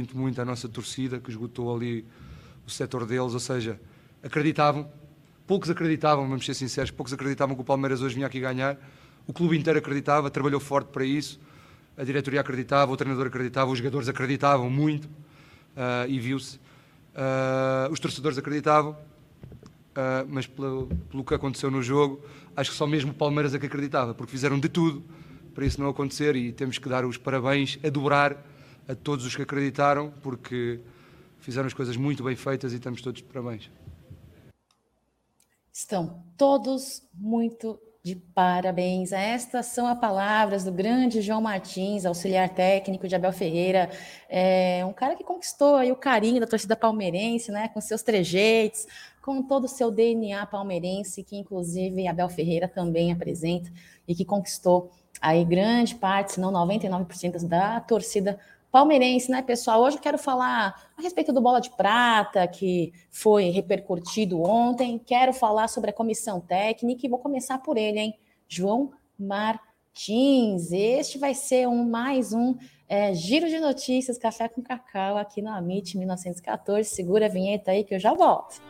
muito, muito à nossa torcida, que esgotou ali o setor deles, ou seja, acreditavam, poucos acreditavam, vamos ser sinceros, poucos acreditavam que o Palmeiras hoje vinha aqui ganhar, o clube inteiro acreditava, trabalhou forte para isso, a diretoria acreditava, o treinador acreditava, os jogadores acreditavam muito, uh, e viu-se. Uh, os torcedores acreditavam, uh, mas pelo, pelo que aconteceu no jogo, acho que só mesmo o Palmeiras é que acreditava, porque fizeram de tudo para isso não acontecer e temos que dar os parabéns a dobrar a todos os que acreditaram, porque fizeram as coisas muito bem feitas e estamos todos de parabéns. Estão todos muito de parabéns. Estas são as palavras do grande João Martins, auxiliar técnico de Abel Ferreira, é um cara que conquistou aí o carinho da torcida palmeirense, né, com seus trejeitos, com todo o seu DNA palmeirense, que inclusive Abel Ferreira também apresenta e que conquistou aí grande parte, se não 99% da torcida palmeirense, né, pessoal? Hoje eu quero falar a respeito do Bola de Prata, que foi repercutido ontem. Quero falar sobre a comissão técnica e vou começar por ele, hein? João Martins. Este vai ser um mais um é, giro de notícias, café com cacau aqui no Amit 1914. Segura a vinheta aí que eu já volto.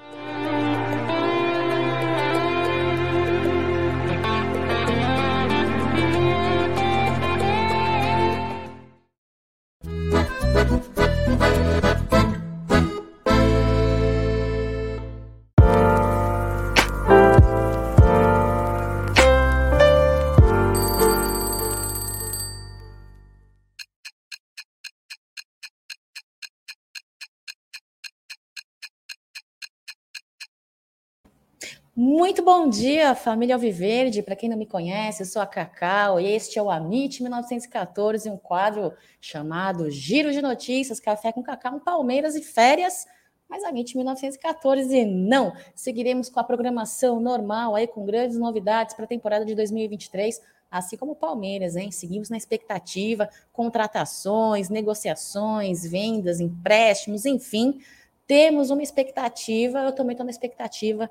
Muito bom dia, família Alviverde. Para quem não me conhece, eu sou a Cacau e este é o Amit 1914, um quadro chamado Giro de Notícias, Café com Cacau, Palmeiras e Férias. Mas Amit 1914 não. Seguiremos com a programação normal aí com grandes novidades para a temporada de 2023 assim como o Palmeiras, hein? Seguimos na expectativa, contratações, negociações, vendas, empréstimos, enfim, temos uma expectativa, eu também estou na expectativa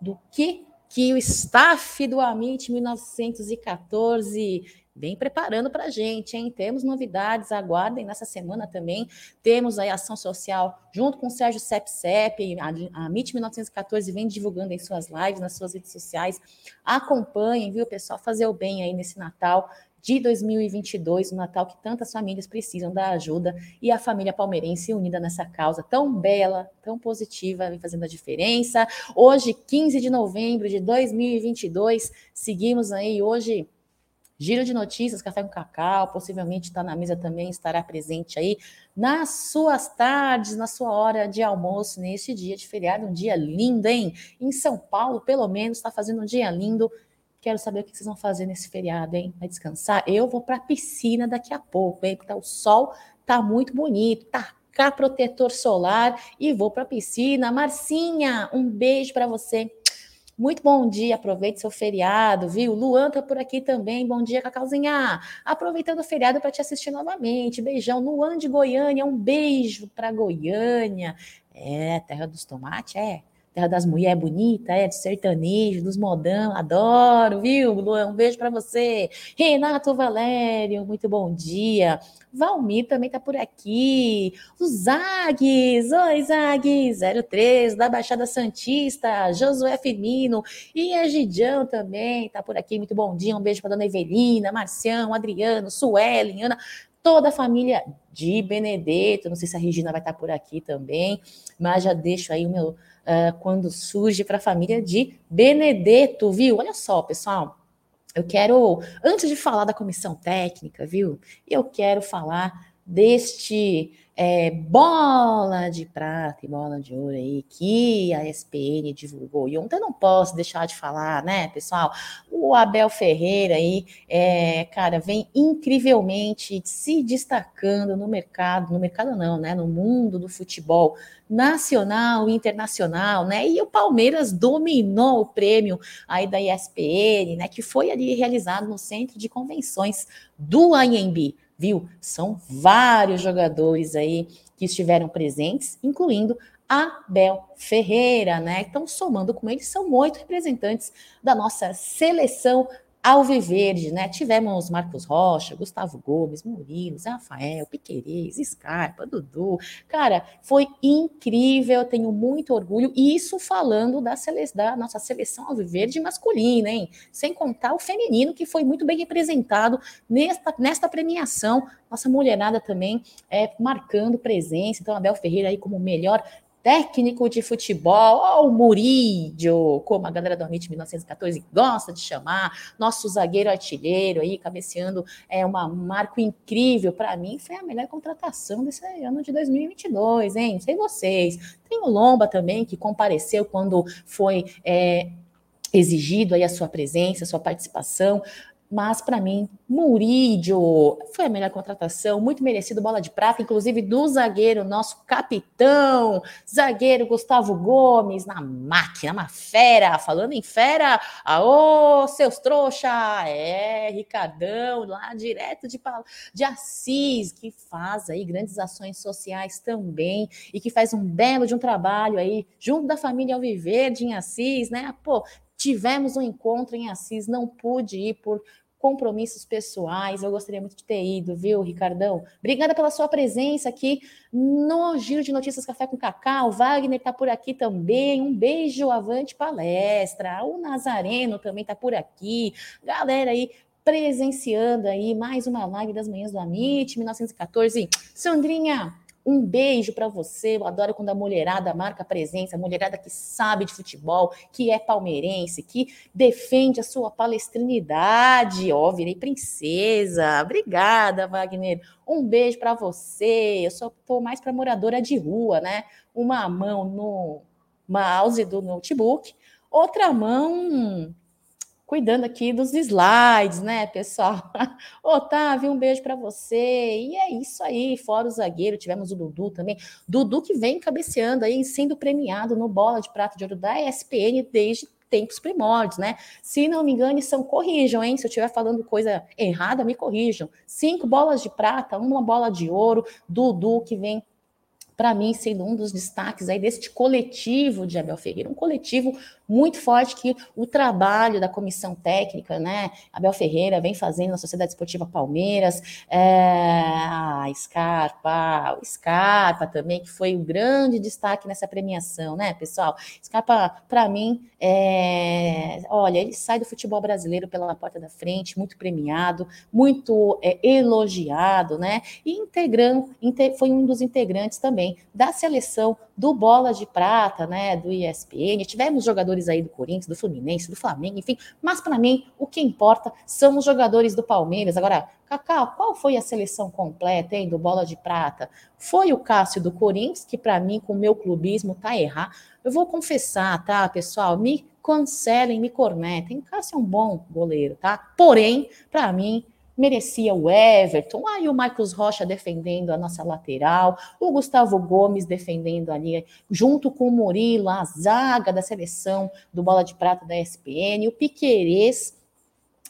do que que o staff do Amit 1914 vem preparando para a gente, hein? Temos novidades, aguardem nessa semana também. Temos aí ação social junto com o Sérgio Sepsep, a, a MIT 1914 vem divulgando em suas lives, nas suas redes sociais. Acompanhem, viu, pessoal? Fazer o bem aí nesse Natal de 2022, o Natal que tantas famílias precisam da ajuda e a família palmeirense unida nessa causa tão bela, tão positiva, vem fazendo a diferença. Hoje, 15 de novembro de 2022, seguimos aí hoje Giro de notícias, café com cacau, possivelmente está na mesa também, estará presente aí nas suas tardes, na sua hora de almoço, neste dia de feriado, um dia lindo, hein? Em São Paulo, pelo menos, está fazendo um dia lindo. Quero saber o que vocês vão fazer nesse feriado, hein? Vai descansar? Eu vou para a piscina daqui a pouco, hein? Porque tá, o sol tá muito bonito, tá cá protetor solar e vou para a piscina. Marcinha, um beijo para você. Muito bom dia, aproveite seu feriado, viu? Luan tá por aqui também. Bom dia, Cacauzinha. Aproveitando o feriado para te assistir novamente. Beijão. Luan de Goiânia, um beijo para Goiânia. É, terra dos tomates, é terra das mulheres bonitas, é, do sertanejo, dos modão, adoro, viu, Luan? Um beijo para você. Renato Valério, muito bom dia. Valmir também tá por aqui. O Zagues, oi Zagues, 03 da Baixada Santista, Josué Firmino e a também tá por aqui. Muito bom dia, um beijo para dona Evelina, Marcião, Adriano, Suelen, Ana, toda a família de Benedetto. Não sei se a Regina vai estar tá por aqui também, mas já deixo aí o meu uh, quando surge para a família de Benedetto, viu? Olha só, pessoal. Eu quero, antes de falar da comissão técnica, viu? Eu quero falar deste é, bola de prata e bola de ouro aí que a SPN divulgou. E ontem eu não posso deixar de falar, né, pessoal? O Abel Ferreira aí, é, cara, vem incrivelmente se destacando no mercado, no mercado não, né, no mundo do futebol nacional e internacional, né? E o Palmeiras dominou o prêmio aí da ESPN, né, que foi ali realizado no Centro de Convenções do AMB viu? São vários jogadores aí que estiveram presentes, incluindo Abel Ferreira, né? Então, somando com eles, são oito representantes da nossa seleção Alviverde, né? Tivemos Marcos Rocha, Gustavo Gomes, Murilo, Rafael, Piquerez, Scarpa, Dudu. Cara, foi incrível, tenho muito orgulho. E isso falando da, sele... da nossa seleção Alviverde masculina, hein? Sem contar o feminino, que foi muito bem representado nesta, nesta premiação. Nossa mulherada também é, marcando presença. Então, Abel Ferreira aí como melhor técnico de futebol, o Murídio, como a galera do Amit 1914 gosta de chamar, nosso zagueiro artilheiro aí, cabeceando é uma, um marco incrível para mim, foi a melhor contratação desse ano de 2022, hein? Sei vocês. Tem o Lomba também, que compareceu quando foi é, exigido aí a sua presença, a sua participação mas para mim, Murídio foi a melhor contratação, muito merecido bola de prata, inclusive do zagueiro, nosso capitão, zagueiro Gustavo Gomes, na máquina, uma fera, falando em fera, aô, seus trouxa, é, Ricardão, lá direto de, de Assis, que faz aí grandes ações sociais também, e que faz um belo de um trabalho aí, junto da família Alviverde em Assis, né, pô, tivemos um encontro em Assis, não pude ir por compromissos pessoais. Eu gostaria muito de ter ido, viu, Ricardão? Obrigada pela sua presença aqui no Giro de Notícias Café com Cacau. O Wagner está por aqui também. Um beijo, avante palestra. O Nazareno também está por aqui. Galera aí presenciando aí mais uma live das manhãs do Amit 1914. Sandrinha, um beijo para você. Eu adoro quando a mulherada marca presença, a mulherada que sabe de futebol, que é palmeirense, que defende a sua palestrinidade. Ó, oh, virei princesa. Obrigada, Wagner. Um beijo para você. Eu só tô mais para moradora de rua, né? Uma mão no mouse do notebook, outra mão cuidando aqui dos slides, né, pessoal? Otávio, um beijo para você. E é isso aí, fora o zagueiro, tivemos o Dudu também. Dudu que vem cabeceando aí, sendo premiado no Bola de Prata de Ouro da ESPN desde tempos primórdios, né? Se não me engano, são corrijam, hein? Se eu estiver falando coisa errada, me corrijam. Cinco bolas de prata, uma bola de ouro, Dudu que vem para mim, sendo um dos destaques aí deste coletivo de Abel Ferreira, um coletivo muito forte que o trabalho da comissão técnica, né, Abel Ferreira vem fazendo na Sociedade Esportiva Palmeiras, é, a Scarpa, o Scarpa também, que foi o grande destaque nessa premiação, né, pessoal? Scarpa, para mim, é, olha, ele sai do futebol brasileiro pela porta da frente, muito premiado, muito é, elogiado, né, e integrando, foi um dos integrantes também da seleção do Bola de Prata, né, do ESPN. Tivemos jogadores aí do Corinthians, do Fluminense, do Flamengo, enfim, mas para mim o que importa são os jogadores do Palmeiras. Agora, Cacau, qual foi a seleção completa, hein, do Bola de Prata? Foi o Cássio do Corinthians, que para mim, com o meu clubismo, tá errado. Eu vou confessar, tá, pessoal? Me cancelem, me cornetem. Cássio é um bom goleiro, tá? Porém, para mim, merecia o Everton, aí o Marcos Rocha defendendo a nossa lateral, o Gustavo Gomes defendendo ali, junto com o Murilo, a zaga da seleção do Bola de Prata da ESPN, o Piquerez,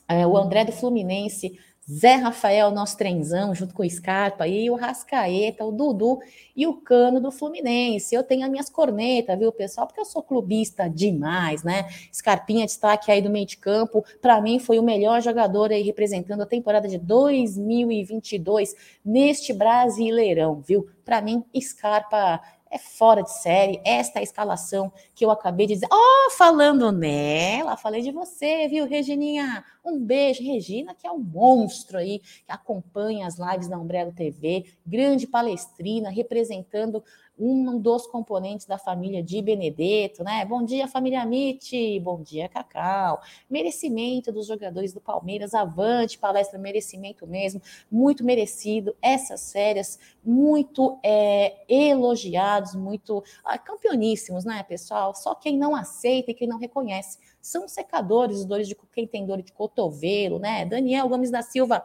é, o André do Fluminense Zé Rafael, nosso trenzão, junto com o Scarpa, e o Rascaeta, o Dudu e o Cano do Fluminense. Eu tenho as minhas cornetas, viu, pessoal? Porque eu sou clubista demais, né? Scarpinha, destaque aí do meio de campo. Para mim, foi o melhor jogador aí representando a temporada de 2022 neste Brasileirão, viu? Para mim, Scarpa é fora de série. Esta é escalação que eu acabei de dizer. Oh, falando nela, falei de você, viu, Regininha? Um beijo, Regina, que é um monstro aí, que acompanha as lives da Umbrella TV, grande palestrina, representando um dos componentes da família de Benedetto, né? Bom dia, família Amit, bom dia, Cacau. Merecimento dos jogadores do Palmeiras, avante, palestra, merecimento mesmo, muito merecido. Essas férias, muito é, elogiados, muito ah, campeoníssimos, né, pessoal? Só quem não aceita e quem não reconhece são secadores, dores de quem tem dor de cotovelo, né? Daniel Gomes da Silva.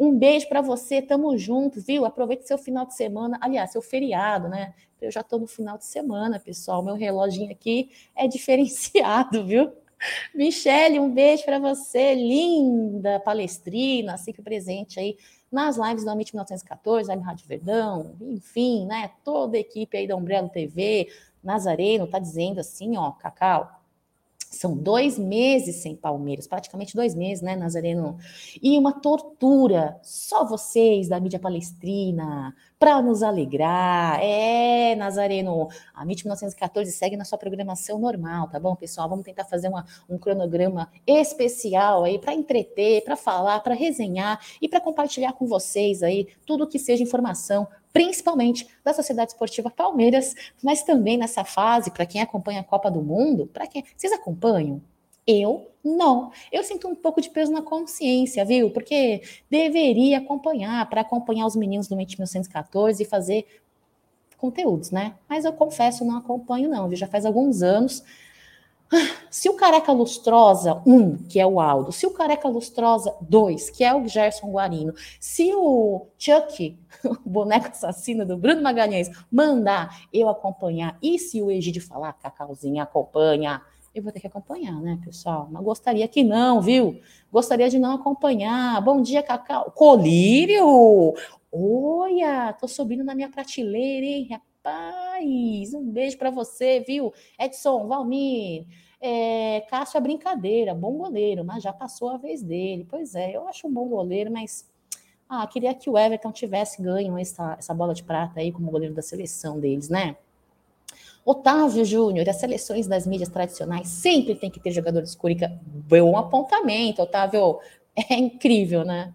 Um beijo para você, tamo junto, viu? Aproveite seu final de semana, aliás, seu feriado, né? Eu já tô no final de semana, pessoal. Meu reloginho aqui é diferenciado, viu? Michele, um beijo para você, linda palestrina, sempre presente aí nas lives do Amit 1914, aí no Rádio Verdão, enfim, né? Toda a equipe aí da Umbrella TV, Nazareno, tá dizendo assim, ó, Cacau, São dois meses sem Palmeiras, praticamente dois meses, né, Nazareno? E uma tortura. Só vocês da mídia palestrina, para nos alegrar. É, Nazareno, a MIT 1914 segue na sua programação normal, tá bom, pessoal? Vamos tentar fazer uma, um cronograma especial aí para entreter, para falar, para resenhar e para compartilhar com vocês aí tudo que seja informação principalmente da Sociedade Esportiva Palmeiras, mas também nessa fase, para quem acompanha a Copa do Mundo, para quem vocês acompanham? Eu não. Eu sinto um pouco de peso na consciência, viu? Porque deveria acompanhar, para acompanhar os meninos do 1914 e fazer conteúdos, né? Mas eu confesso, não acompanho, não, viu? Já faz alguns anos se o Careca Lustrosa 1, um, que é o Aldo, se o Careca Lustrosa 2, que é o Gerson Guarino, se o Chuck, o boneco assassino do Bruno Magalhães, mandar eu acompanhar, e se o Egídio falar, Cacauzinha acompanha, eu vou ter que acompanhar, né, pessoal? Mas gostaria que não, viu? Gostaria de não acompanhar. Bom dia, Cacau. Colírio! Olha, tô subindo na minha prateleira, hein? Rapaz, um beijo para você, viu? Edson, Valmir, é, Cássio é brincadeira, bom goleiro, mas já passou a vez dele. Pois é, eu acho um bom goleiro, mas ah, queria que o Everton tivesse ganho essa, essa bola de prata aí como goleiro da seleção deles, né? Otávio Júnior, as seleções das mídias tradicionais sempre tem que ter jogadores Curica. Bom apontamento, Otávio. É incrível, né?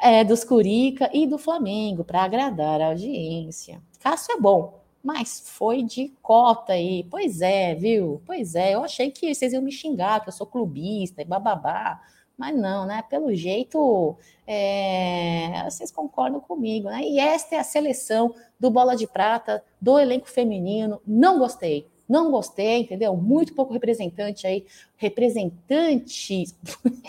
É, dos Curica e do Flamengo, para agradar a audiência. Cássio é bom, mas foi de cota aí. Pois é, viu? Pois é, eu achei que vocês iam me xingar, que eu sou clubista e bababá. Mas não, né? Pelo jeito, é... vocês concordam comigo, né? E esta é a seleção do Bola de Prata, do elenco feminino. Não gostei. Não gostei, entendeu? Muito pouco representante aí. Representantes.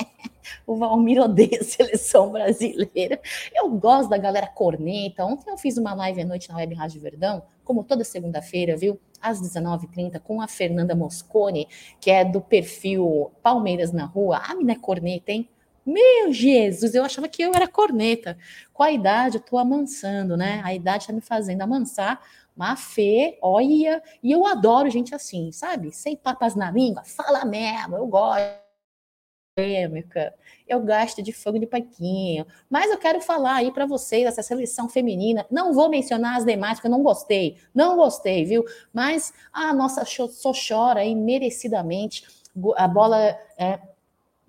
o Valmir odeia a seleção brasileira. Eu gosto da galera corneta. Ontem eu fiz uma live à noite na Web Rádio Verdão, como toda segunda-feira, viu? Às 19h30, com a Fernanda Moscone, que é do perfil Palmeiras na Rua. A mina é corneta, hein? Meu Jesus, eu achava que eu era corneta. Com a idade, eu tô amansando, né? A idade tá me fazendo amansar. Mas Fê, olha, e eu adoro gente assim, sabe? Sem papas na língua, fala mesmo, eu gosto eu gasto de fogo de paquinho. Mas eu quero falar aí para vocês essa seleção feminina. Não vou mencionar as demais, porque eu não gostei. Não gostei, viu? Mas a nossa só chora aí merecidamente. A bola é,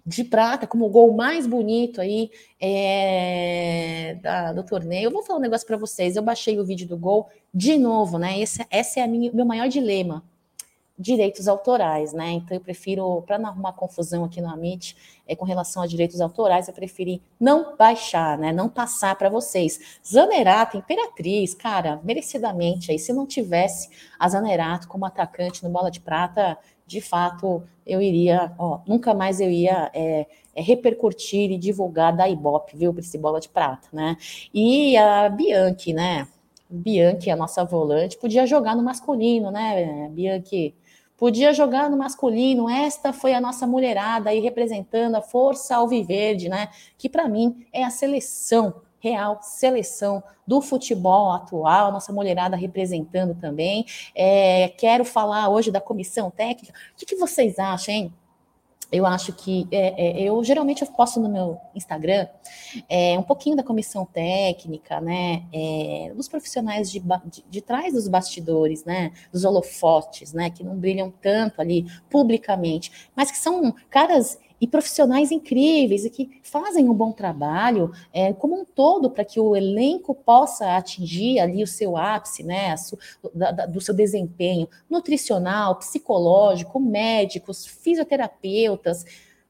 de prata, como o gol mais bonito aí é, da, do torneio. Eu vou falar um negócio para vocês. Eu baixei o vídeo do gol de novo, né? Esse, esse é o meu maior dilema direitos autorais, né? Então eu prefiro, para não arrumar confusão aqui no Amit, é, com relação a direitos autorais, eu preferi não baixar, né? Não passar para vocês. Zanerato, Imperatriz, cara, merecidamente aí, se não tivesse a Zanerato como atacante no Bola de Prata, de fato eu iria, ó, nunca mais eu ia é, é, repercutir e divulgar da Ibope, viu, esse Bola de Prata, né? E a Bianchi, né? Bianchi, a nossa volante, podia jogar no masculino, né, Bianchi? Podia jogar no masculino, esta foi a nossa mulherada aí representando a força alviverde, né? Que para mim é a seleção real, seleção do futebol atual, nossa mulherada representando também. É, quero falar hoje da comissão técnica. O que, que vocês acham, hein? eu acho que é, é, eu geralmente eu posto no meu Instagram é, um pouquinho da comissão técnica, né, é, dos profissionais de, de, de, trás dos bastidores, né, dos holofotes, né, que não brilham tanto ali publicamente, mas que são caras e profissionais incríveis e que fazem um bom trabalho é, como um todo para que o elenco possa atingir ali o seu ápice, né, su, da, da, do seu desempenho nutricional, psicológico, médicos, fisioterapeutas,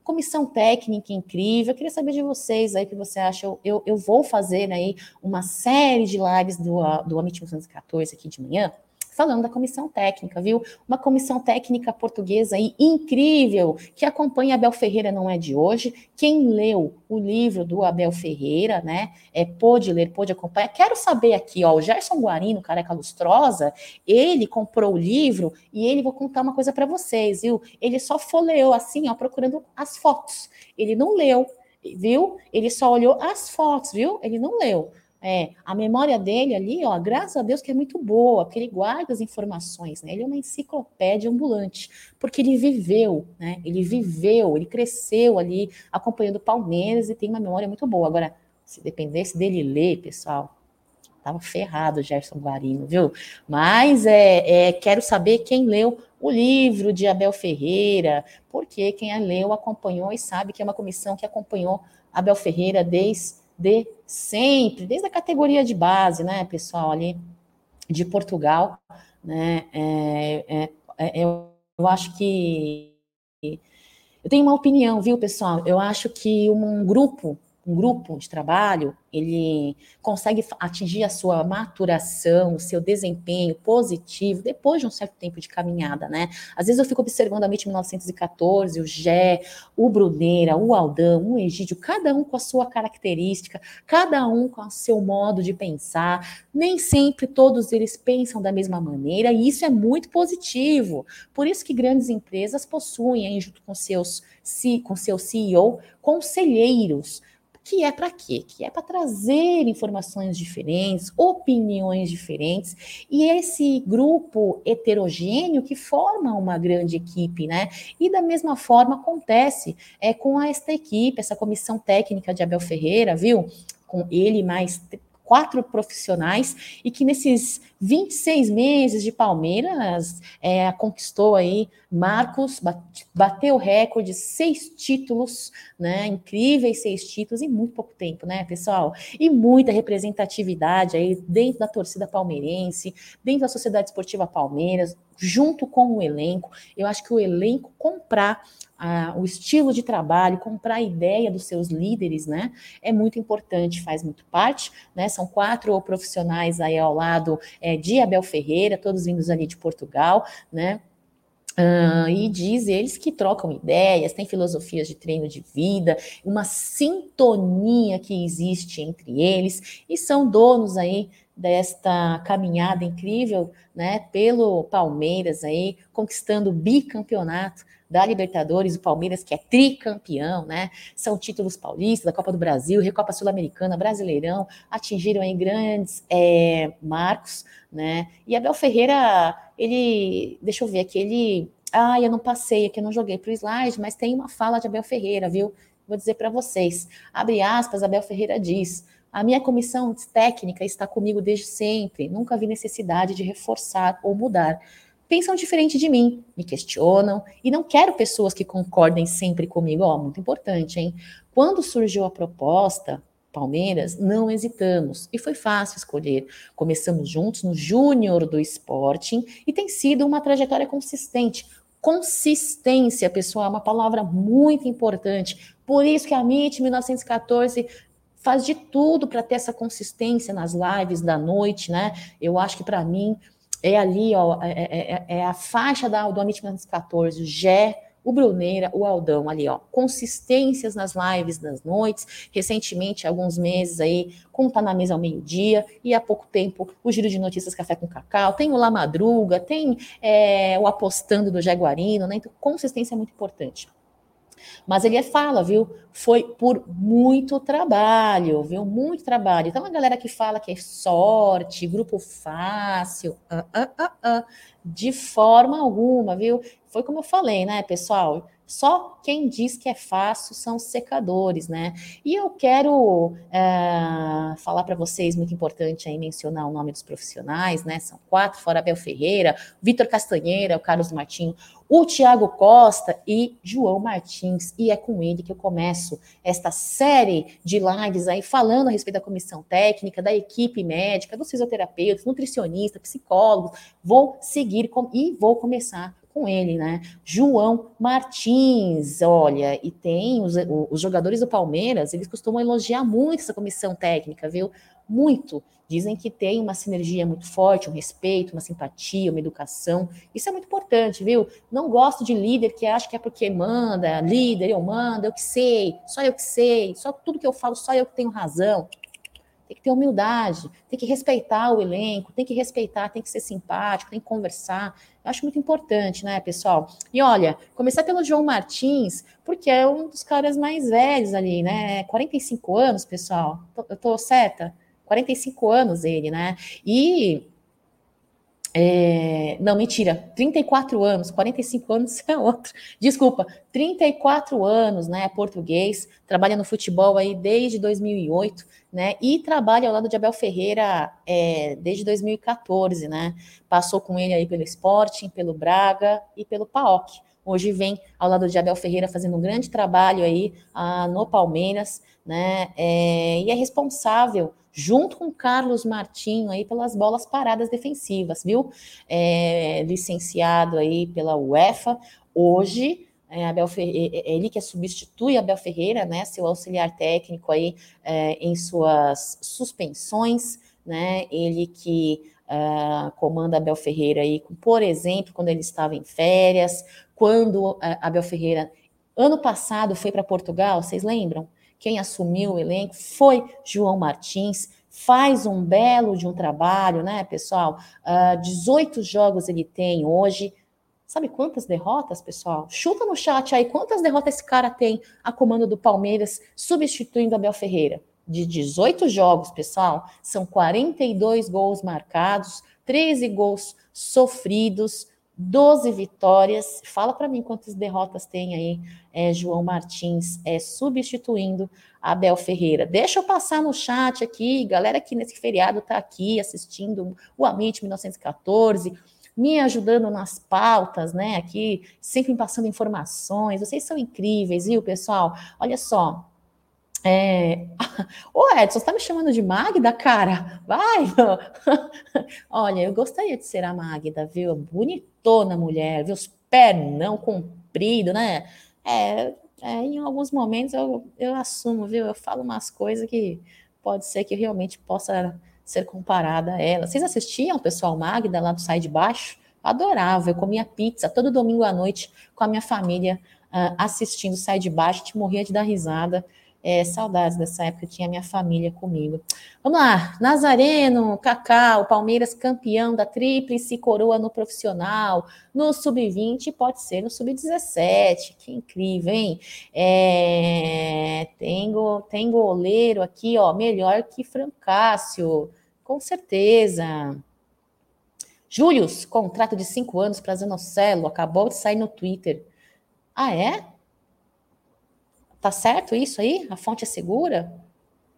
comissão técnica incrível. Eu queria saber de vocês aí o que você acha. Eu, eu, eu, vou fazer aí uma série de lives do, do Amit 214 aqui de manhã falando da comissão técnica, viu? Uma comissão técnica portuguesa aí incrível, que acompanha Abel Ferreira não é de hoje. Quem leu o livro do Abel Ferreira, né, é, pôde ler, pôde acompanhar. Quero saber aqui, ó, o Gerson Guarino, careca lustrosa, ele comprou o livro e ele, vou contar uma coisa para vocês, viu? Ele só folheou assim, ó, procurando as fotos. Ele não leu, viu? Ele só olhou as fotos, viu? Ele não leu. É, a memória dele ali, ó, graças a Deus que é muito boa, porque ele guarda as informações, né? Ele é uma enciclopédia ambulante, porque ele viveu, né? Ele viveu, ele cresceu ali acompanhando Palmeiras e tem uma memória muito boa. Agora, se dependesse dele ler, pessoal, tava ferrado Gerson Guarino, viu? Mas é, é, quero saber quem leu o livro de Abel Ferreira, porque quem a leu acompanhou e sabe que é uma comissão que acompanhou Abel Ferreira desde sempre, desde a categoria de base, né, pessoal, ali de Portugal, né, é, é, é, eu acho que eu tenho uma opinião, viu, pessoal? Eu acho que um grupo um grupo de trabalho, ele consegue atingir a sua maturação, o seu desempenho positivo depois de um certo tempo de caminhada, né? Às vezes eu fico observando a MIT 1914, o Gé, o Bruneira, o Aldão, o Egídio, cada um com a sua característica, cada um com o seu modo de pensar. Nem sempre todos eles pensam da mesma maneira, e isso é muito positivo. Por isso que grandes empresas possuem, junto com seus com seu CEO, conselheiros que é para quê? Que é para trazer informações diferentes, opiniões diferentes, e esse grupo heterogêneo que forma uma grande equipe, né? E da mesma forma acontece é, com esta equipe, essa comissão técnica de Abel Ferreira, viu? Com ele mais quatro profissionais e que nesses 26 meses de Palmeiras é, conquistou aí Marcos, bateu recorde, seis títulos, né? Incríveis seis títulos em muito pouco tempo, né, pessoal? E muita representatividade aí dentro da torcida palmeirense, dentro da Sociedade Esportiva Palmeiras, junto com o elenco. Eu acho que o elenco comprar a, o estilo de trabalho, comprar a ideia dos seus líderes, né? É muito importante, faz muito parte, né? São quatro profissionais aí ao lado é, de Abel Ferreira, todos vindos ali de Portugal, né? Uh, e diz eles que trocam ideias, tem filosofias de treino de vida, uma sintonia que existe entre eles, e são donos aí desta caminhada incrível, né, pelo Palmeiras aí, conquistando o bicampeonato da Libertadores, o Palmeiras que é tricampeão, né? São títulos paulistas, da Copa do Brasil, Recopa Sul-Americana, Brasileirão, atingiram aí grandes é, marcos, né? E Abel Ferreira, ele, deixa eu ver aqui, ele, ah, eu não passei aqui, eu não joguei para o slide, mas tem uma fala de Abel Ferreira, viu? Vou dizer para vocês, abre aspas, Abel Ferreira diz, a minha comissão técnica está comigo desde sempre, nunca vi necessidade de reforçar ou mudar pensam diferente de mim, me questionam e não quero pessoas que concordem sempre comigo. Ó, oh, muito importante, hein? Quando surgiu a proposta, Palmeiras, não hesitamos e foi fácil escolher. Começamos juntos no Júnior do Sporting e tem sido uma trajetória consistente. Consistência, pessoal, é uma palavra muito importante. Por isso que a MIT 1914 faz de tudo para ter essa consistência nas lives da noite, né? Eu acho que para mim é ali, ó, é, é, é, é a faixa da, do Amit 14, o Gé, o Bruneira, o Aldão ali, ó, consistências nas lives das noites, recentemente, alguns meses aí, com Tá Na Mesa ao meio-dia, e há pouco tempo, o Giro de Notícias Café com Cacau, tem o La Madruga, tem é, o Apostando do Jaguarino, né, então consistência é muito importante. Mas ele fala, viu? Foi por muito trabalho, viu? Muito trabalho. Então, a galera que fala que é sorte, grupo fácil, uh, uh, uh, de forma alguma, viu? Foi como eu falei, né, pessoal? Só quem diz que é fácil são os secadores, né? E eu quero é, falar para vocês, muito importante aí mencionar o nome dos profissionais, né? São quatro, fora Abel Ferreira, Vitor Castanheira, o Carlos Martinho, o Tiago Costa e João Martins. E é com ele que eu começo esta série de lives aí falando a respeito da comissão técnica, da equipe médica, dos fisioterapeutas, nutricionistas, psicólogos. Vou seguir com, e vou começar com ele, né? João Martins, olha, e tem os, os jogadores do Palmeiras, eles costumam elogiar muito essa comissão técnica, viu? Muito. Dizem que tem uma sinergia muito forte, um respeito, uma simpatia, uma educação. Isso é muito importante, viu? Não gosto de líder que acha que é porque manda, líder, eu mando, eu que sei, só eu que sei, só tudo que eu falo, só eu que tenho razão tem que ter humildade, tem que respeitar o elenco, tem que respeitar, tem que ser simpático, tem que conversar. Acho muito importante, né, pessoal? E olha, começar pelo João Martins, porque é um dos caras mais velhos ali, né? 45 anos, pessoal. Eu tô certa? 45 anos ele, né? E é, não, mentira, 34 anos, 45 anos é outro. Desculpa, 34 anos, né? Português, trabalha no futebol aí desde 2008, né? E trabalha ao lado de Abel Ferreira é, desde 2014, né? Passou com ele aí pelo Sporting, pelo Braga e pelo PAOK. Hoje vem ao lado de Abel Ferreira fazendo um grande trabalho aí ah, no Palmeiras, né? É, e é responsável junto com Carlos Martinho aí pelas bolas paradas defensivas, viu? É, licenciado aí pela UEFA. Hoje, é, Abel Ferreira, é, é ele que substitui Abel Ferreira, né? Seu auxiliar técnico aí é, em suas suspensões, né? Ele que uh, comanda Abel Ferreira aí, por exemplo, quando ele estava em férias, quando uh, Abel Ferreira ano passado foi para Portugal, vocês lembram? Quem assumiu o elenco foi João Martins, faz um belo de um trabalho, né, pessoal? Uh, ah, 18 jogos ele tem hoje. Sabe quantas derrotas, pessoal? Chuta no chat aí quantas derrotas esse cara tem a comando do Palmeiras, substituindo Abel Ferreira. De 18 jogos, pessoal, são 42 gols marcados, 13 gols sofridos, 12 vitórias. Fala para mim quantas derrotas tem aí é, João Martins é, substituindo Abel Ferreira. Deixa eu passar no chat aqui, galera que nesse feriado está aqui assistindo o Amit 1914, me ajudando nas pautas, né? Aqui, sempre passando informações. Vocês são incríveis, viu, pessoal? Olha só, é... Ô Edson, você tá me chamando de Magda, cara? Vai! Olha, eu gostaria de ser a Magda, viu? Bonitona mulher, viu? Os pernão comprido, né? É, é, em alguns momentos eu, eu assumo, viu? Eu falo umas coisas que pode ser que realmente possa ser comparada a ela. Vocês assistiam o pessoal Magda lá do Sai de Baixo? Adorava, eu comia pizza todo domingo à noite com a minha família uh, assistindo Sai de Baixo, te morria de dar risada. É, saudades dessa época, tinha minha família comigo. Vamos lá, Nazareno, Cacau, Palmeiras campeão da tríplice coroa no profissional, no sub-20, pode ser no sub-17, que incrível, hein? É, tem, tem goleiro aqui, ó, melhor que Francácio, com certeza. Július, contrato de cinco anos para Zanocelo, acabou de sair no Twitter. Ah, é? Tá certo isso aí? A fonte é segura?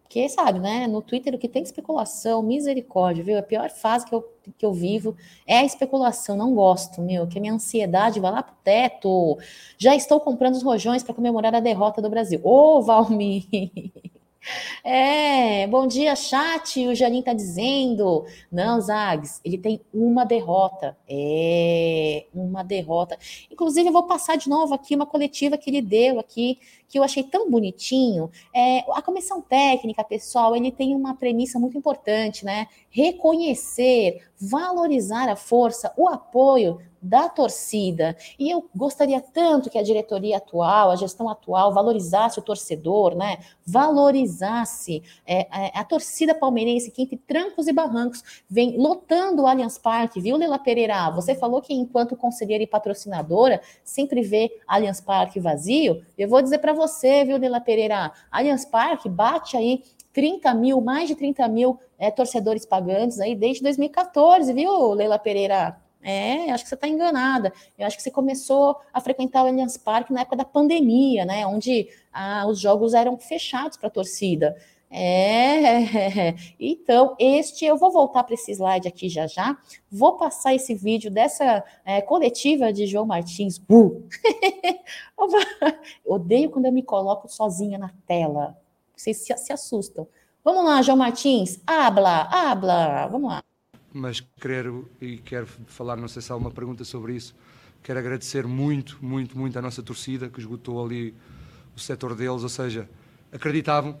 Porque, sabe, né? No Twitter o que tem especulação, misericórdia, viu? A pior fase que eu, que eu vivo é a especulação. Não gosto, meu, que a minha ansiedade vai lá pro teto. Já estou comprando os rojões para comemorar a derrota do Brasil. Ô, Valmir! Bom dia, chat. O Janin tá dizendo. Não, Zags, ele tem uma derrota. É, uma derrota. Inclusive, eu vou passar de novo aqui uma coletiva que ele deu aqui, que eu achei tão bonitinho. É, a comissão técnica, pessoal, ele tem uma premissa muito importante, né? Reconhecer, valorizar a força, o apoio da torcida. E eu gostaria tanto que a diretoria atual, a gestão atual, valorizasse o torcedor, né? Valorizasse é, a, a, torcida palmeirense que entre trancos e barrancos vem lotando o Allianz Parque, viu, Leila Pereira? Você falou que enquanto conselheira e patrocinadora sempre vê Allianz Parque vazio. Eu vou dizer para você, viu, Leila Pereira? Allianz Parque bate aí 30 mil, mais de 30 mil é, torcedores pagantes aí desde 2014, viu, Leila Pereira? É, acho que você está enganada. Eu acho que você começou a frequentar o Allianz Parque na época da pandemia, né? Onde ah, os jogos eram fechados para a torcida. É, então, este eu vou voltar para esse slide aqui já já. Vou passar esse vídeo dessa é, coletiva de João Martins. Uh. Odeio quando eu me coloco sozinha na tela. Vocês se, se assustam. Vamos lá, João Martins. Habla, habla. Vamos lá mas quero e quero falar, não sei se há uma pergunta sobre isso, quero agradecer muito, muito, muito à nossa torcida que esgotou ali o setor deles, ou seja, acreditavam,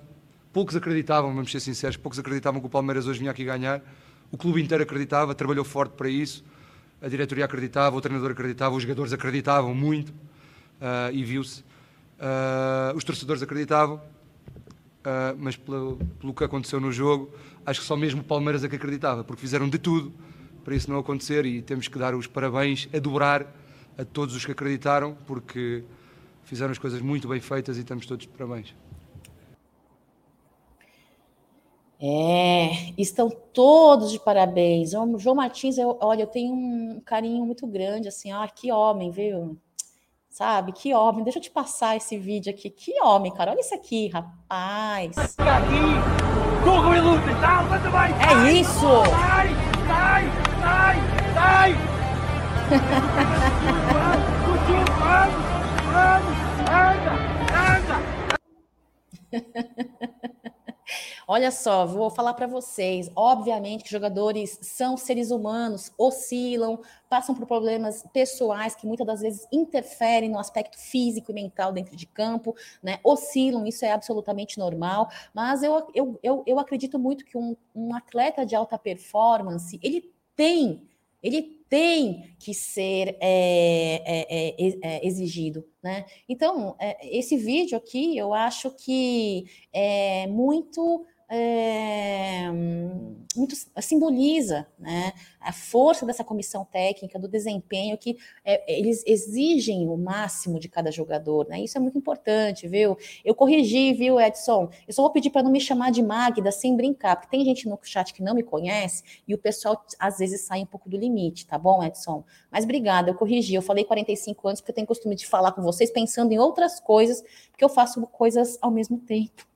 poucos acreditavam, vamos ser sinceros, poucos acreditavam que o Palmeiras hoje vinha aqui ganhar, o clube inteiro acreditava, trabalhou forte para isso, a diretoria acreditava, o treinador acreditava, os jogadores acreditavam muito uh, e viu-se, uh, os torcedores acreditavam, uh, mas pelo, pelo que aconteceu no jogo, acho que só mesmo o Palmeiras é que acreditava, porque fizeram de tudo para isso não acontecer e temos que dar os parabéns, a dobrar a todos os que acreditaram, porque fizeram as coisas muito bem feitas e estamos todos de parabéns. É, estão todos de parabéns. O João Martins, eu, olha, eu tenho um carinho muito grande, assim, ah, que homem, viu? Sabe, que homem. Deixa eu te passar esse vídeo aqui. Que homem, cara. Olha isso aqui, rapaz. É isso! Sai, sai, sai, sai! Vamos, anda, anda! Olha só, vou falar para vocês. Obviamente que jogadores são seres humanos, oscilam, passam por problemas pessoais que muitas das vezes interferem no aspecto físico e mental dentro de campo, né? Oscilam, isso é absolutamente normal. Mas eu, eu, eu, eu acredito muito que um, um atleta de alta performance ele tem ele tem que ser é, é, é, exigido, né? Então, esse vídeo aqui, eu acho que é muito é, muito simboliza né, a força dessa comissão técnica, do desempenho, que é, eles exigem o máximo de cada jogador, né? Isso é muito importante, viu? Eu corrigi, viu, Edson? Eu só vou pedir para não me chamar de Magda sem brincar, porque tem gente no chat que não me conhece e o pessoal às vezes sai um pouco do limite, tá bom, Edson? Mas obrigada, eu corrigi. Eu falei 45 anos porque eu tenho costume de falar com vocês pensando em outras coisas, porque eu faço coisas ao mesmo tempo.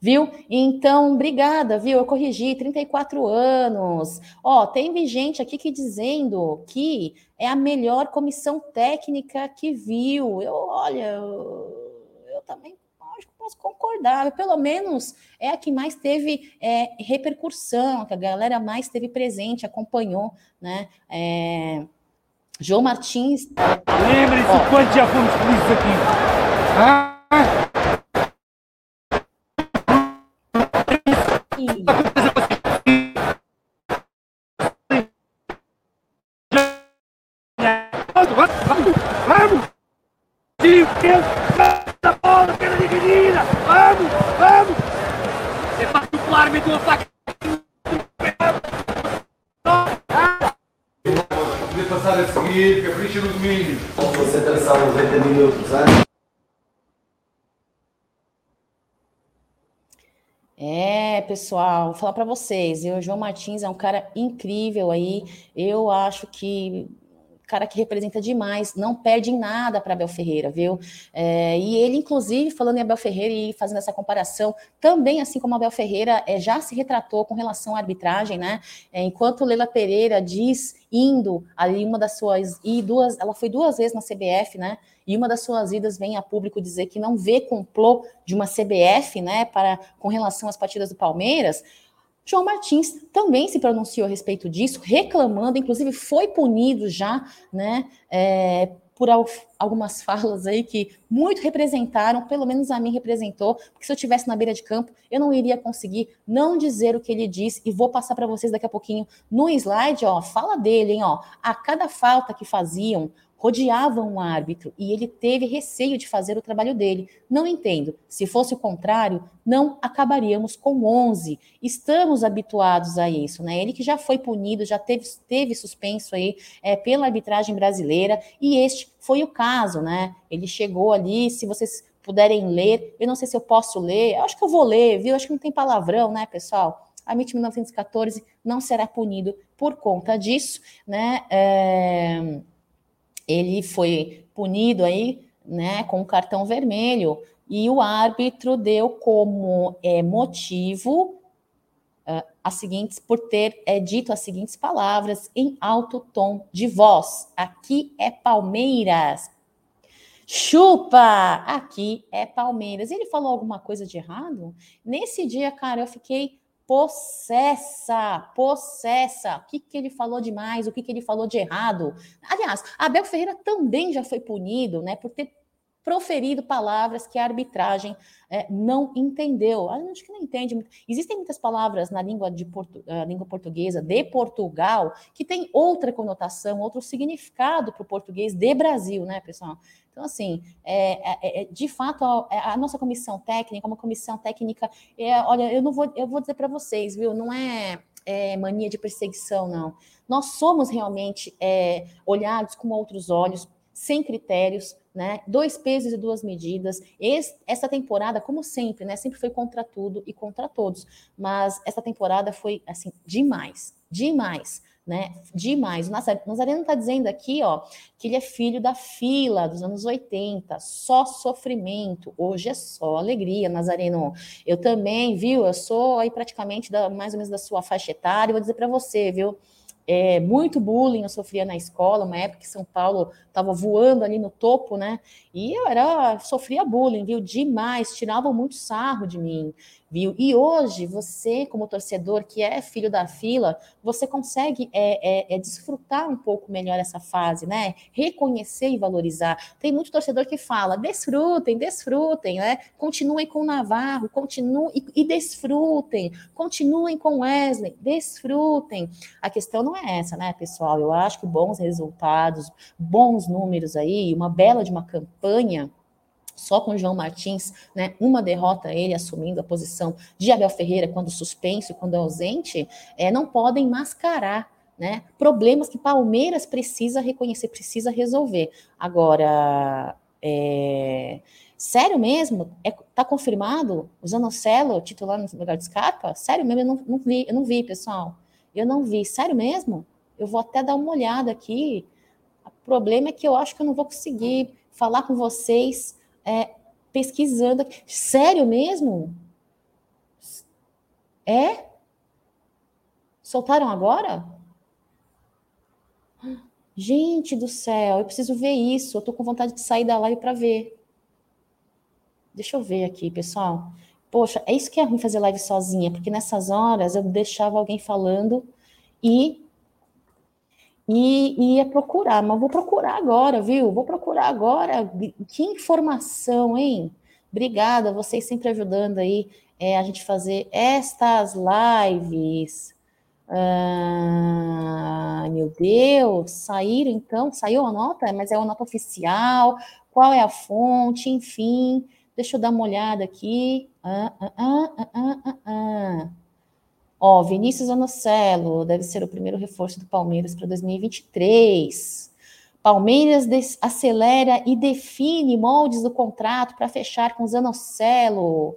Viu? Então, obrigada, viu? Eu corrigi, 34 anos. Ó, tem gente aqui que dizendo que é a melhor comissão técnica que viu. Eu, olha, eu, eu também acho que posso concordar. Pelo menos é a que mais teve é, repercussão, que a galera mais teve presente, acompanhou, né? É... João Martins. Lembre-se quanto já fomos felizes aqui. Ah! Hey. Pessoal, falar para vocês, o João Martins é um cara incrível aí. Eu acho que cara que representa demais, não perde em nada para Abel Ferreira, viu? É, e ele, inclusive, falando em Abel Ferreira e fazendo essa comparação, também, assim como Abel Ferreira é, já se retratou com relação à arbitragem, né? É, enquanto Leila Pereira diz, indo ali, uma das suas, e duas, ela foi duas vezes na CBF, né? E uma das suas idas vem a público dizer que não vê complô de uma CBF, né, para com relação às partidas do Palmeiras. João Martins também se pronunciou a respeito disso, reclamando, inclusive foi punido já, né, é, por algumas falas aí que muito representaram, pelo menos a mim representou, porque se eu tivesse na beira de campo, eu não iria conseguir não dizer o que ele disse e vou passar para vocês daqui a pouquinho no slide, ó, fala dele, hein, ó, a cada falta que faziam, rodeavam o árbitro e ele teve receio de fazer o trabalho dele. Não entendo. Se fosse o contrário, não acabaríamos com 11. Estamos habituados a isso, né? Ele que já foi punido, já teve, teve suspenso aí é, pela arbitragem brasileira e este foi o caso, né? Ele chegou ali, se vocês puderem ler, eu não sei se eu posso ler, eu acho que eu vou ler, viu? Acho que não tem palavrão, né, pessoal? A MIT 1914 não será punido por conta disso, né? É ele foi punido aí, né, com o cartão vermelho e o árbitro deu como é, motivo uh, as seguintes por ter é, dito as seguintes palavras em alto tom de voz. Aqui é Palmeiras. Chupa! Aqui é Palmeiras. Ele falou alguma coisa de errado? Nesse dia, cara, eu fiquei possessa, possessa. O que, que ele falou de mais, o que, que ele falou de errado. Aliás, Abel Ferreira também já foi punido né, por ter proferido palavras que a arbitragem é, não entendeu. A gente que não entende. Existem muitas palavras na língua, de portu, língua portuguesa de Portugal que tem outra conotação, outro significado para o português de Brasil, né, pessoal? Então, assim, é, é, é de fato, a, é, a, nossa comissão técnica, uma comissão técnica, é, olha, eu não vou, eu vou dizer para vocês, viu? Não é, é, mania de perseguição, não. Nós somos realmente é, olhados com outros olhos, sem critérios, né? Dois pesos e duas medidas. Esse, essa temporada, como sempre, né? Sempre foi contra tudo e contra todos. Mas essa temporada foi assim demais, demais né? Demais. O Nazareno está dizendo aqui, ó, que ele é filho da fila dos anos 80, só sofrimento. Hoje é só alegria, Nazareno. Eu também, viu? Eu sou aí praticamente da, mais ou menos da sua faixa etária. Vou dizer para você, viu? É, muito bullying eu sofria na escola, uma época que São Paulo estava voando ali no topo, né? E eu era sofria bullying, viu? Demais, tiravam muito sarro de mim viu? E hoje, você, como torcedor que é filho da fila, você consegue é, é, é, desfrutar um pouco melhor essa fase, né? Reconhecer e valorizar. Tem muito torcedor que fala: desfrutem, desfrutem, né? Continuem com o Navarro, continuem e, e desfrutem, continuem com Wesley, desfrutem. A questão não é essa, né, pessoal? Eu acho que bons resultados, bons números aí, uma bela de uma campanha só com João Martins, né, uma derrota ele assumindo a posição de Abel Ferreira quando suspenso e quando ausente, é, não podem mascarar né, problemas que Palmeiras precisa reconhecer, precisa resolver. Agora, é, sério mesmo? É, tá confirmado o Zanocelo titular no lugar de Scarpa? Sério mesmo? Eu não, não vi, eu não vi, pessoal. Eu não vi. Sério mesmo? Eu vou até dar uma olhada aqui. O problema é que eu acho que eu não vou conseguir falar com vocês é, pesquisando. Sério mesmo? É? Soltaram agora? Gente do céu, eu preciso ver isso. Eu tô com vontade de sair da live para ver. Deixa eu ver aqui, pessoal. Poxa, é isso que é ruim fazer live sozinha, porque nessas horas eu deixava alguém falando e e ia procurar, mas vou procurar agora, viu? Vou procurar agora. Que informação, hein? Obrigada, vocês sempre ajudando aí é, a gente fazer estas lives. Ah, meu Deus, saíram então? Saiu a nota? Mas é uma nota oficial? Qual é a fonte? Enfim, deixa eu dar uma olhada aqui. Ah, ah, ah, ah, ah, ah. Ó, Vinícius Anocelo deve ser o primeiro reforço do Palmeiras para 2023. Palmeiras acelera e define moldes do contrato para fechar com Zanocelo.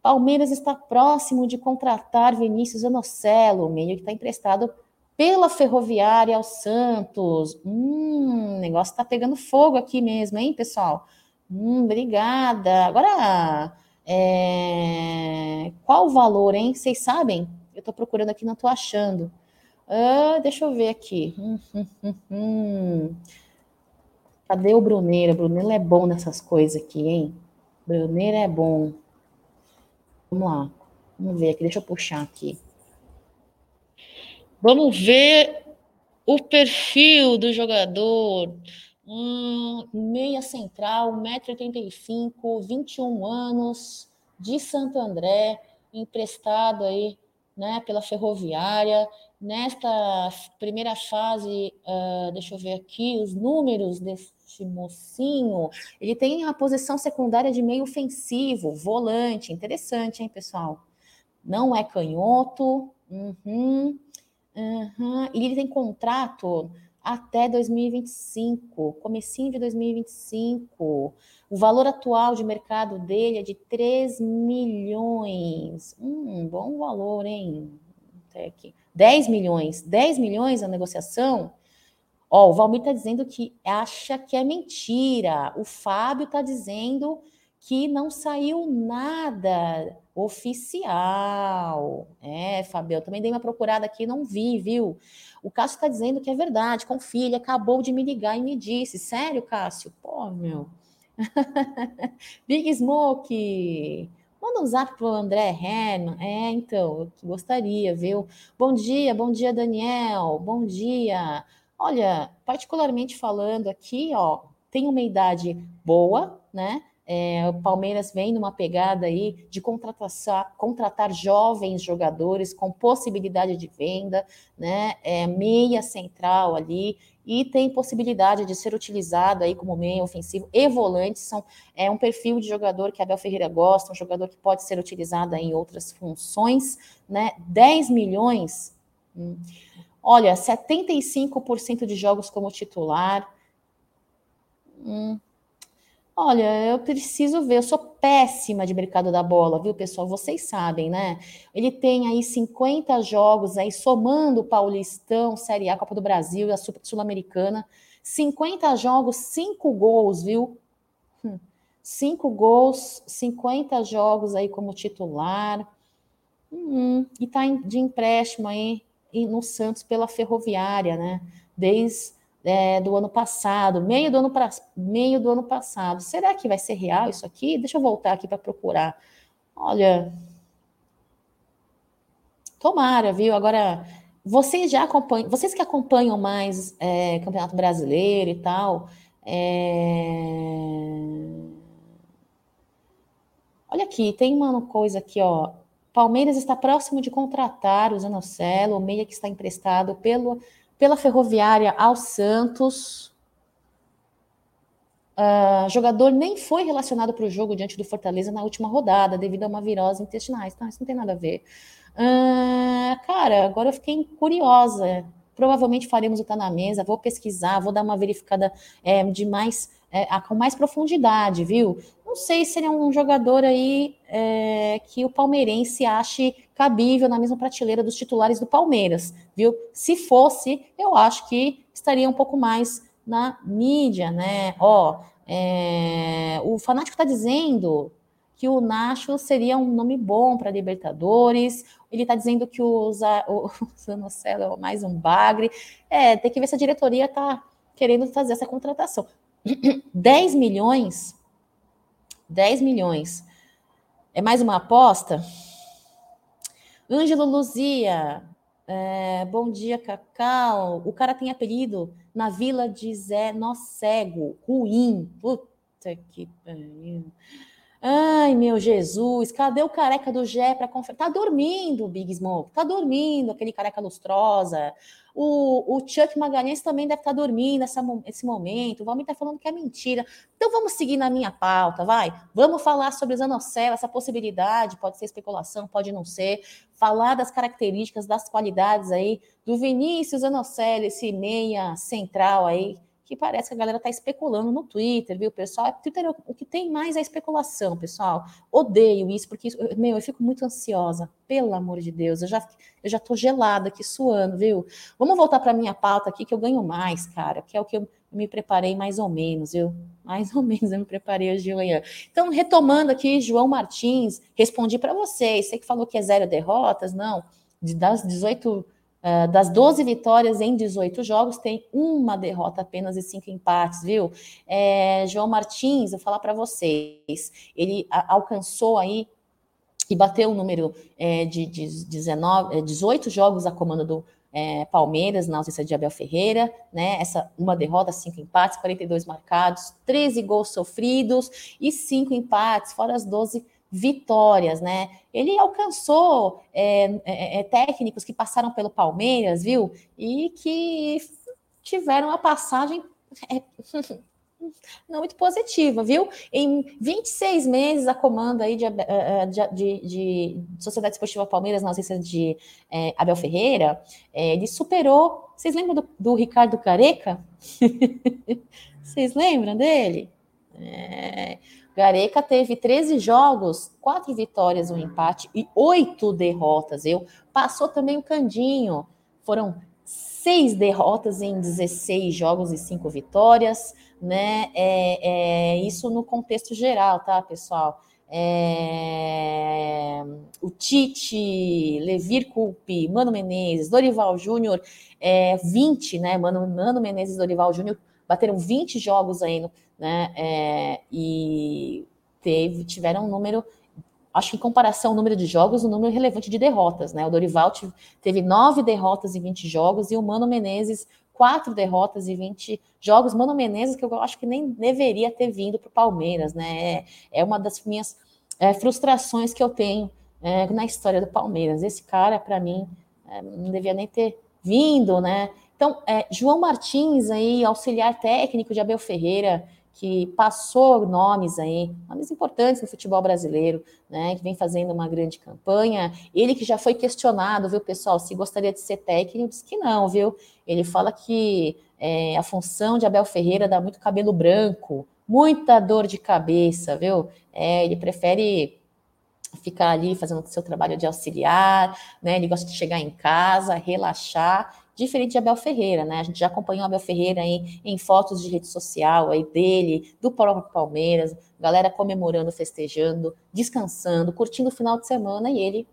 Palmeiras está próximo de contratar Vinícius Zanocelo, meio que está emprestado pela Ferroviária ao Santos. Hum, o negócio está pegando fogo aqui mesmo, hein, pessoal? Hum, obrigada. Agora, é... qual o valor, hein? Vocês sabem? Eu estou procurando aqui, não estou achando. Ah, deixa eu ver aqui. Hum, hum, hum, hum. Cadê o Bruneira? Bruneira é bom nessas coisas aqui, hein? Bruneira é bom. Vamos lá. Vamos ver aqui. Deixa eu puxar aqui. Vamos ver o perfil do jogador. Hum, meia central, 1,85m, 21 anos, de Santo André, emprestado aí né, pela ferroviária. Nesta primeira fase, uh, deixa eu ver aqui os números deste mocinho. Ele tem a posição secundária de meio ofensivo, volante. Interessante, hein, pessoal? Não é canhoto. Uhum, uhum. E ele tem contrato até 2025, comecinho de 2025. O valor atual de mercado dele é de 3 milhões. Hum, bom valor, hein? Até aqui. 10 milhões. 10 milhões a negociação? Ó, o Valmir está dizendo que acha que é mentira. O Fábio está dizendo que não saiu nada oficial. É, Fábio, eu também dei uma procurada aqui, não vi, viu? O Cássio está dizendo que é verdade, confia, ele acabou de me ligar e me disse. Sério, Cássio? Pô, meu. Big Smoke. Manda um zap pro André Herman. É, então, eu gostaria, viu? Bom dia, bom dia, Daniel. Bom dia. Olha, particularmente falando aqui, ó, tem uma idade boa, né? É, o Palmeiras vem numa pegada aí de contratar, contratar jovens jogadores com possibilidade de venda, né? É, meia central ali e tem possibilidade de ser utilizado aí como meio ofensivo e volante. São, é um perfil de jogador que Abel Ferreira gosta, um jogador que pode ser utilizado em outras funções, né? 10 milhões. Hum, olha, 75% de jogos como titular. Hum, Olha, eu preciso ver, eu sou péssima de mercado da bola, viu, pessoal? Vocês sabem, né? Ele tem aí 50 jogos aí, somando o Paulistão, Série A, Copa do Brasil e a Sul-Americana. 50 jogos, 5 gols, viu? 5 hum. gols, 50 jogos aí como titular. Hum, e tá de empréstimo aí no Santos pela Ferroviária, né? Desde é, do ano passado, meio do ano, pra, meio do ano passado. Será que vai ser real isso aqui? Deixa eu voltar aqui para procurar. Olha, tomara, viu? Agora, vocês já acompanham, vocês que acompanham mais é, Campeonato Brasileiro e tal, é... olha aqui, tem uma coisa aqui, ó. Palmeiras está próximo de contratar o Zanocelo, o meia que está emprestado pelo pela Ferroviária ao Santos. Uh, jogador nem foi relacionado para o jogo diante do Fortaleza na última rodada, devido a uma virose intestinal. Então, isso não tem nada a ver. Uh, cara, agora eu fiquei curiosa. Provavelmente faremos o Tá na Mesa, vou pesquisar, vou dar uma verificada é, de mais, é, com mais profundidade, viu? Não sei se ele é um jogador aí é, que o palmeirense ache cabível na mesma prateleira dos titulares do Palmeiras, viu? Se fosse, eu acho que estaria um pouco mais na mídia, né? Ó, é, o fanático está dizendo que o Nacho seria um nome bom para Libertadores. Ele está dizendo que o, o, Zanocelo é mais um bagre. É, tem que ver se a diretoria está querendo fazer essa contratação. 10 milhões 10 milhões. É mais uma aposta? Ângelo Luzia, é, bom dia, Cacau. O cara tem apelido na vila de Zé Nó Cego, ruim. Puta que pariu. Ai, meu Jesus, cadê o careca do Gé para conferir? Tá dormindo, Big Smoke, tá dormindo, aquele careca lustrosa. O, o Chuck Magalhães também deve estar tá dormindo nessa, nesse momento. O Valmir tá falando que é mentira. Então vamos seguir na minha pauta, vai? Vamos falar sobre Zanocelo, essa possibilidade, pode ser especulação, pode não ser. Falar das características, das qualidades aí do Vinícius Zanocelo, esse meia central aí, que parece que a galera está especulando no Twitter, viu, pessoal? É, Twitter, o que tem mais é especulação, pessoal. Odeio isso, porque, meu, eu fico muito ansiosa, pelo amor de Deus. Eu já, eu já tô gelada aqui, suando, viu? Vamos voltar para minha pauta aqui, que eu ganho mais, cara, que é o que eu me preparei mais ou menos, viu? Mais ou menos eu me preparei hoje de manhã. Então, retomando aqui, João Martins, respondi para vocês. Você que falou que é zero derrotas, não. Das 18 Uh, das 12 vitórias em 18 jogos, tem uma derrota apenas e cinco empates, viu? É, João Martins, eu falar para vocês, ele a, alcançou aí e bateu o número é, de, de 19, 18 é, jogos a comando do é, Palmeiras, na ausência de Abel Ferreira, né? Essa uma derrota, cinco empates, 42 marcados, 13 gols sofridos e cinco empates, fora as 12 vitórias, né? Ele alcançou é, é, é, técnicos que passaram pelo Palmeiras, viu? E que tiveram a passagem é, não muito positiva, viu? Em 26 meses a comando aí de, é, é, de, de, de Sociedade Esportiva Palmeiras, na ausência de é, Abel Ferreira, é, ele superou. Vocês lembram do, do Ricardo Careca? Vocês lembram dele? É, Gareca teve 13 jogos, quatro vitórias, um empate e oito derrotas. Eu passou também o Candinho. Foram seis derrotas em 16 jogos e cinco vitórias, né? É, é isso no contexto geral, tá, pessoal? É, o Tite, Levir Culpe, Mano Menezes, Dorival Júnior, é, 20, né? Mano, Mano Menezes Dorival Júnior bateram 20 jogos aí no, né? É, e teve, tiveram um número, acho que em comparação ao número de jogos, um número relevante de derrotas, né? O Dorival teve nove derrotas em 20 jogos e o Mano Menezes quatro derrotas e 20 jogos. Mano Menezes, que eu acho que nem deveria ter vindo para o Palmeiras, né? É, é, uma das minhas é, frustrações que eu tenho é, na história do Palmeiras. Esse cara, para mim, é, não devia nem ter vindo, né? Então, é, João Martins aí, auxiliar técnico de Abel Ferreira, que passou nomes aí, nomes importantes no futebol brasileiro, né, que vem fazendo uma grande campanha. Ele que já foi questionado, viu, pessoal, se gostaria de ser técnico, disse que não, viu? Ele fala que é, a função de Abel Ferreira dá muito cabelo branco, muita dor de cabeça, viu? É, ele prefere ficar ali fazendo o seu trabalho de auxiliar, né? Ele gosta de chegar em casa, relaxar, diferente de Abel Ferreira, né? A gente já acompanhou Abel Ferreira aí em fotos de rede social aí dele, do próprio Palmeiras, galera comemorando, festejando, descansando, curtindo o final de semana e ele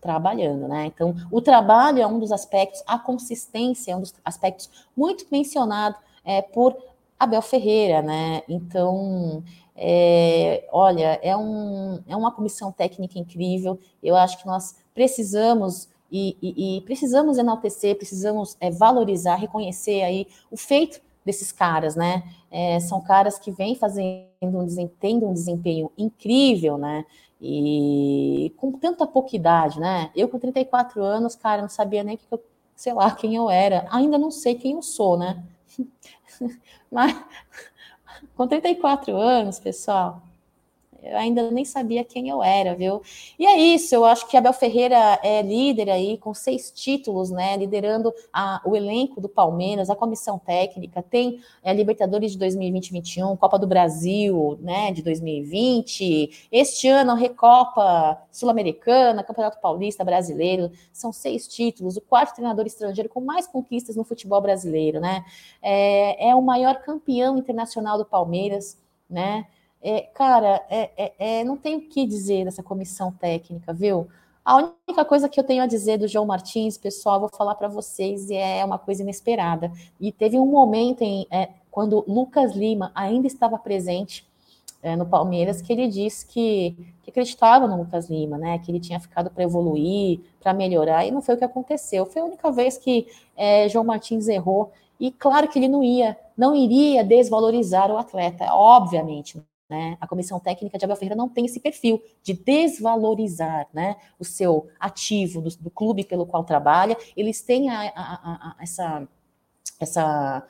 trabalhando, né? Então, o trabalho é um dos aspectos, a consistência é um dos aspectos muito mencionado é, por Abel Ferreira, né? Então, é, olha, é, um, é uma comissão técnica incrível. Eu acho que nós precisamos e, e, e precisamos enaltecer, precisamos é, valorizar, reconhecer aí o feito desses caras, né? É, são caras que vêm fazendo um desempenho, um desempenho incrível, né? E com tanta pouca idade, né? Eu com 34 anos, cara, não sabia nem que eu, sei lá, quem eu era. Ainda não sei quem eu sou, né? Mas com 34 anos, pessoal, eu ainda nem sabia quem eu era, viu? E é isso, eu acho que Abel Ferreira é líder aí, com seis títulos, né? Liderando a, o elenco do Palmeiras, a comissão técnica, tem a é, Libertadores de 2020-21, Copa do Brasil, né, de 2020, este ano Recopa Sul-Americana, Campeonato Paulista Brasileiro, são seis títulos, o quarto treinador estrangeiro com mais conquistas no futebol brasileiro, né? É, é o maior campeão internacional do Palmeiras, né? É, cara, é, é, é, não tem o que dizer dessa comissão técnica, viu? A única coisa que eu tenho a dizer do João Martins, pessoal, vou falar para vocês, e é uma coisa inesperada. E teve um momento em é, quando Lucas Lima ainda estava presente é, no Palmeiras, que ele disse que, que, acreditava no Lucas Lima, né? Que ele tinha ficado para evoluir, para melhorar, e não foi o que aconteceu. Foi a única vez que é, João Martins errou. E claro que ele não ia, não iria desvalorizar o atleta, obviamente, né? A comissão técnica de Abel Ferreira não tem esse perfil de desvalorizar né, o seu ativo do, do clube pelo qual trabalha. Eles têm a, a, a, essa, essa,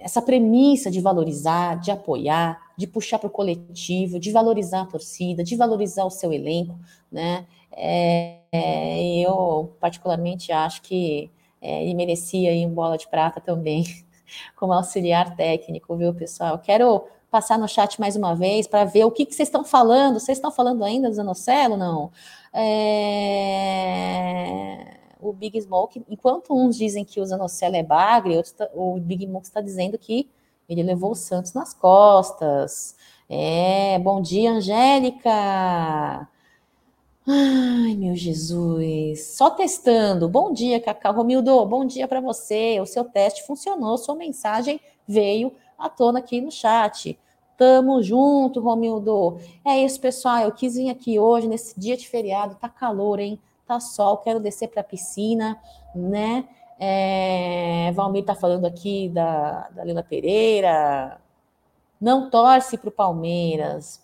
essa premissa de valorizar, de apoiar, de puxar para o coletivo, de valorizar a torcida, de valorizar o seu elenco. Né? É, é, eu, particularmente, acho que é, ele merecia aí um bola de prata também, como auxiliar técnico, viu, pessoal? Quero passar no chat mais uma vez para ver o que, que vocês estão falando. Vocês estão falando ainda do Zanocelo? Não. É... O Big Smoke, enquanto uns dizem que o Zanocelo é bagre, outros tá... o Big Smoke está dizendo que ele levou o Santos nas costas. É, bom dia, Angélica. Ai, meu Jesus. Só testando. Bom dia, Cacau. Romildo, bom dia para você. O seu teste funcionou, sua mensagem veio à tona aqui no chat. Tamo junto, Romildo. É isso, pessoal. Eu quis vir aqui hoje, nesse dia de feriado. Tá calor, hein? Tá sol. Quero descer para piscina, né? É, Valmir tá falando aqui da, da Lila Pereira. Não torce para o Palmeiras.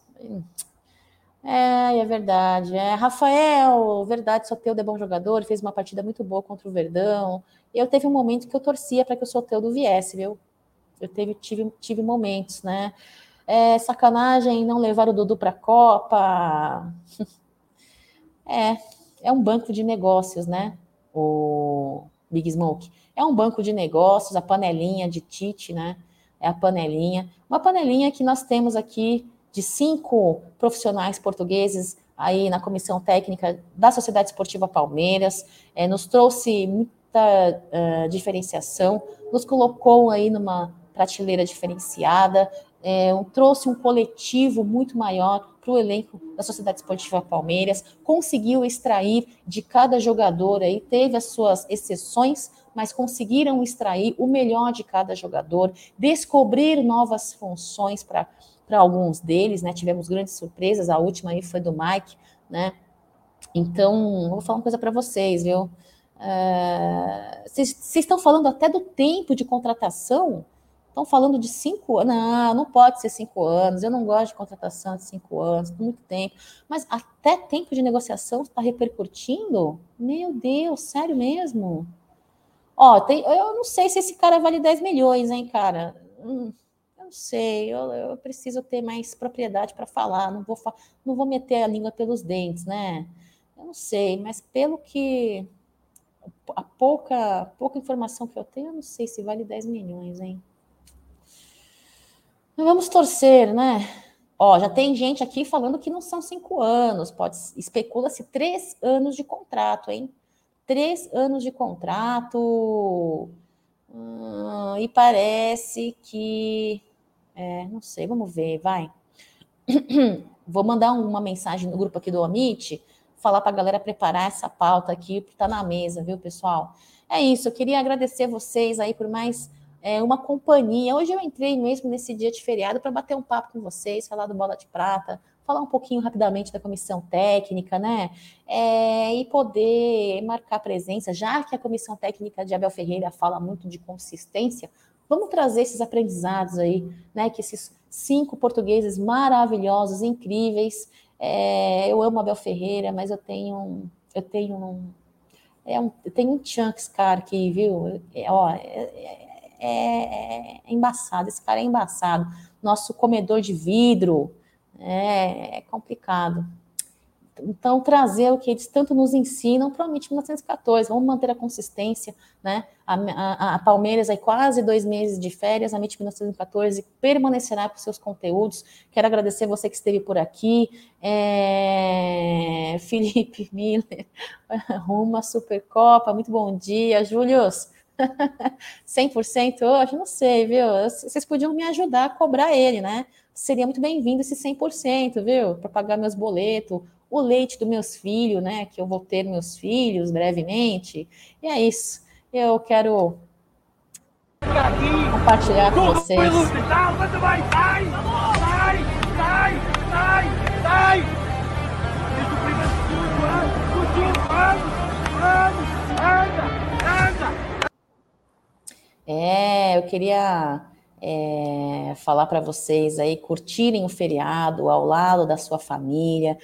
É, é verdade. É, Rafael, verdade, Soteudo é bom jogador, fez uma partida muito boa contra o Verdão. Eu teve um momento que eu torcia para que o Soteudo viesse, viu? Eu teve, tive, tive momentos, né? É, sacanagem não levar o Dudu para a Copa. É, é um banco de negócios, né? O Big Smoke. É um banco de negócios, a panelinha de Tite, né? É a panelinha. Uma panelinha que nós temos aqui de cinco profissionais portugueses aí na comissão técnica da Sociedade Esportiva Palmeiras, é, nos trouxe muita uh, diferenciação, nos colocou aí numa prateleira diferenciada, é, trouxe um coletivo muito maior para o elenco da Sociedade Esportiva Palmeiras, conseguiu extrair de cada jogador aí, teve as suas exceções, mas conseguiram extrair o melhor de cada jogador, descobrir novas funções para alguns deles, né? Tivemos grandes surpresas, a última aí foi do Mike, né? Então, vou falar uma coisa para vocês, viu? É, vocês estão falando até do tempo de contratação Estão falando de cinco anos. Não, não pode ser cinco anos. Eu não gosto de contratação de cinco anos, muito tempo. Mas até tempo de negociação está repercutindo? Meu Deus, sério mesmo? Ó, tem, eu não sei se esse cara vale 10 milhões, hein, cara? Hum, eu não sei, eu, eu preciso ter mais propriedade para falar. Não vou, não vou meter a língua pelos dentes, né? Eu não sei, mas pelo que. A pouca, pouca informação que eu tenho, eu não sei se vale 10 milhões, hein? Vamos torcer, né? Ó, já tem gente aqui falando que não são cinco anos, pode especula-se três anos de contrato, hein? Três anos de contrato. Hum, e parece que. É, não sei, vamos ver, vai. Vou mandar uma mensagem no grupo aqui do Amit, falar para a galera preparar essa pauta aqui, que está na mesa, viu, pessoal? É isso, eu queria agradecer vocês aí por mais é, uma companhia. Hoje eu entrei mesmo nesse dia de feriado para bater um papo com vocês, falar do Bola de Prata, falar um pouquinho rapidamente da comissão técnica, né? É, e poder marcar presença, já que a comissão técnica de Abel Ferreira fala muito de consistência, vamos trazer esses aprendizados aí, né? Que esses cinco portugueses maravilhosos, incríveis. É, eu amo Abel Ferreira, mas eu tenho, eu tenho um, é um, tenho um chunks, cara, aqui, viu? É, ó, é, é é, é, embaçado, esse cara é embaçado. Nosso comedor de vidro é, é complicado. Então, trazer o que eles tanto nos ensinam para o MIT 1914. Vamos manter a consistência, né? A, a, a, Palmeiras, aí quase dois meses de férias, a MIT 1914 permanecerá com seus conteúdos. Quero agradecer você que esteve por aqui. É... Felipe Miller, rumo à Supercopa, muito bom dia. Július, 100% hoje? Não sei, viu? Vocês podiam me ajudar a cobrar ele, né? Seria muito bem-vindo esse 100%, viu? Para pagar meus boletos, o leite dos meus filhos, né? Que eu vou ter meus filhos brevemente. E é isso. Eu quero compartilhar com vocês. Vai, sai, sai, sai, sai, sai. Vamos, anda, anda. É, eu queria é, falar para vocês aí curtirem o feriado ao lado da sua família,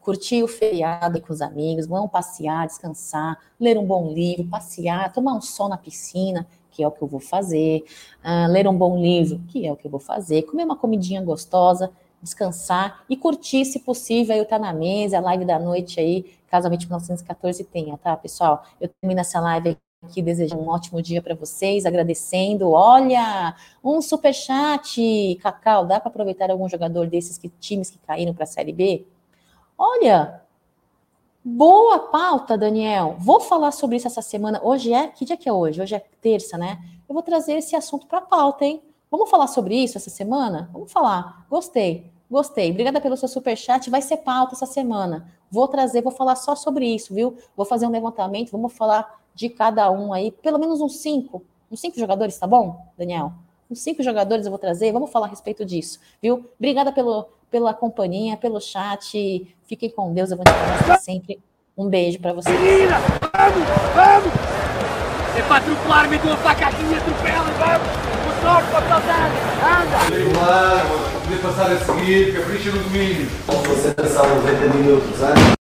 curtir o feriado com os amigos, vão passear, descansar, ler um bom livro, passear, tomar um sol na piscina, que é o que eu vou fazer, uh, ler um bom livro, que é o que eu vou fazer, comer uma comidinha gostosa, descansar e curtir, se possível, aí eu tá na mesa, a live da noite aí, Casamento 1914 tenha, tá, pessoal? Eu termino essa live aqui desejando um ótimo dia para vocês, agradecendo. Olha, um super chat, Cacau, dá para aproveitar algum jogador desses que, times que caíram para a Série B? Olha, boa pauta, Daniel. Vou falar sobre isso essa semana. Hoje é, que dia que é hoje? Hoje é terça, né? Eu vou trazer esse assunto para a pauta, hein? Vamos falar sobre isso essa semana? Vamos falar. Gostei. Gostei. Obrigada pelo seu super chat. Vai ser pauta essa semana. Vou trazer, vou falar só sobre isso, viu? Vou fazer um levantamento, vamos falar de cada um aí, pelo menos uns cinco, uns cinco jogadores, tá bom, Daniel? Uns cinco jogadores eu vou trazer, vamos falar a respeito disso, viu? Obrigada pelo, pela companhia, pelo chat. Fiquem com Deus, eu vou te sempre. Um beijo para vocês. Menina, vamos, vamos! É para atropelar, mete uma faca aqui e atropela, vamos! Com sorte, papai, anda! Claro, poder passar a seguir, capricha no domínio. Concentração 90 minutos, hein?